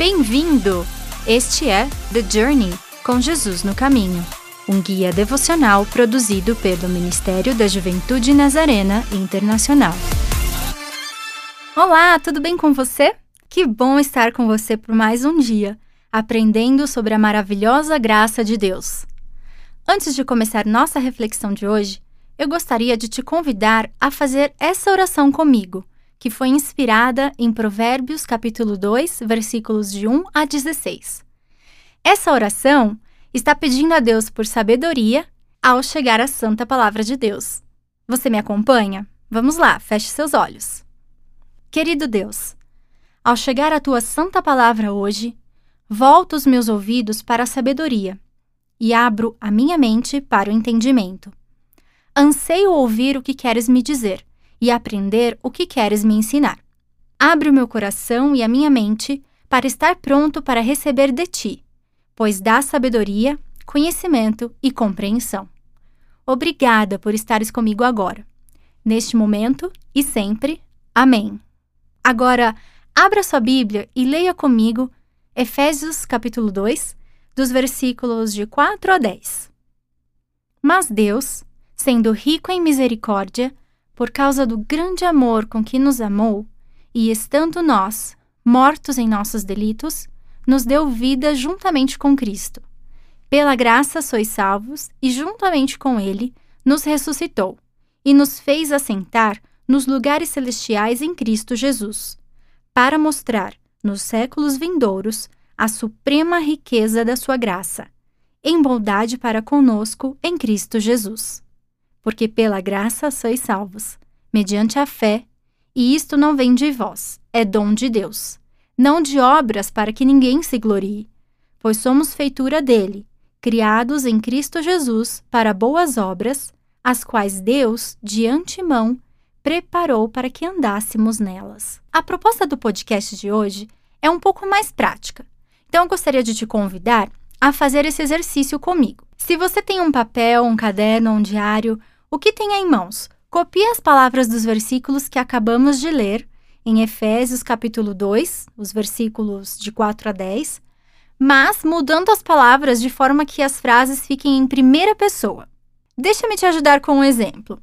Bem-vindo! Este é The Journey com Jesus no Caminho, um guia devocional produzido pelo Ministério da Juventude Nazarena Internacional. Olá, tudo bem com você? Que bom estar com você por mais um dia, aprendendo sobre a maravilhosa graça de Deus. Antes de começar nossa reflexão de hoje, eu gostaria de te convidar a fazer essa oração comigo que foi inspirada em Provérbios capítulo 2, versículos de 1 a 16. Essa oração está pedindo a Deus por sabedoria ao chegar à santa palavra de Deus. Você me acompanha? Vamos lá, feche seus olhos. Querido Deus, ao chegar à tua santa palavra hoje, volto os meus ouvidos para a sabedoria e abro a minha mente para o entendimento. Anseio ouvir o que queres me dizer e aprender o que queres me ensinar. Abre o meu coração e a minha mente para estar pronto para receber de ti, pois dá sabedoria, conhecimento e compreensão. Obrigada por estares comigo agora, neste momento e sempre. Amém. Agora, abra sua Bíblia e leia comigo Efésios capítulo 2, dos versículos de 4 a 10. Mas Deus, sendo rico em misericórdia, por causa do grande amor com que nos amou, e estando nós, mortos em nossos delitos, nos deu vida juntamente com Cristo. Pela graça sois salvos, e juntamente com Ele nos ressuscitou, e nos fez assentar nos lugares celestiais em Cristo Jesus, para mostrar, nos séculos vindouros, a suprema riqueza da sua graça, em bondade para conosco em Cristo Jesus porque pela graça sois salvos, mediante a fé, e isto não vem de vós, é dom de Deus, não de obras para que ninguém se glorie, pois somos feitura dele, criados em Cristo Jesus para boas obras, as quais Deus, de antemão, preparou para que andássemos nelas. A proposta do podcast de hoje é um pouco mais prática, então eu gostaria de te convidar a fazer esse exercício comigo. Se você tem um papel, um caderno, um diário, o que tem em mãos? Copie as palavras dos versículos que acabamos de ler em Efésios capítulo 2, os versículos de 4 a 10, mas mudando as palavras de forma que as frases fiquem em primeira pessoa. Deixa-me te ajudar com um exemplo.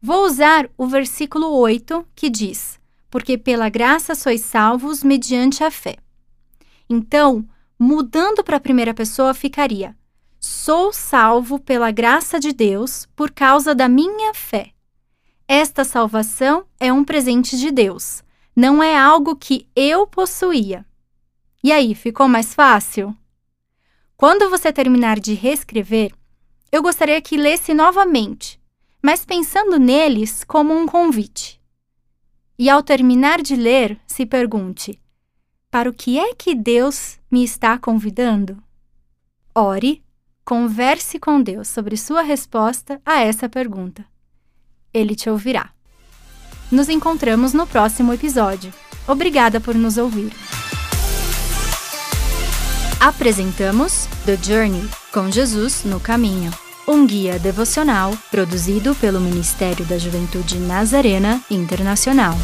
Vou usar o versículo 8, que diz: Porque pela graça sois salvos mediante a fé. Então, mudando para a primeira pessoa, ficaria: Sou salvo pela graça de Deus por causa da minha fé. Esta salvação é um presente de Deus, não é algo que eu possuía. E aí, ficou mais fácil? Quando você terminar de reescrever, eu gostaria que lesse novamente, mas pensando neles como um convite. E ao terminar de ler, se pergunte: para o que é que Deus me está convidando? Ore Converse com Deus sobre sua resposta a essa pergunta. Ele te ouvirá. Nos encontramos no próximo episódio. Obrigada por nos ouvir. Apresentamos The Journey com Jesus no Caminho, um guia devocional produzido pelo Ministério da Juventude Nazarena Internacional.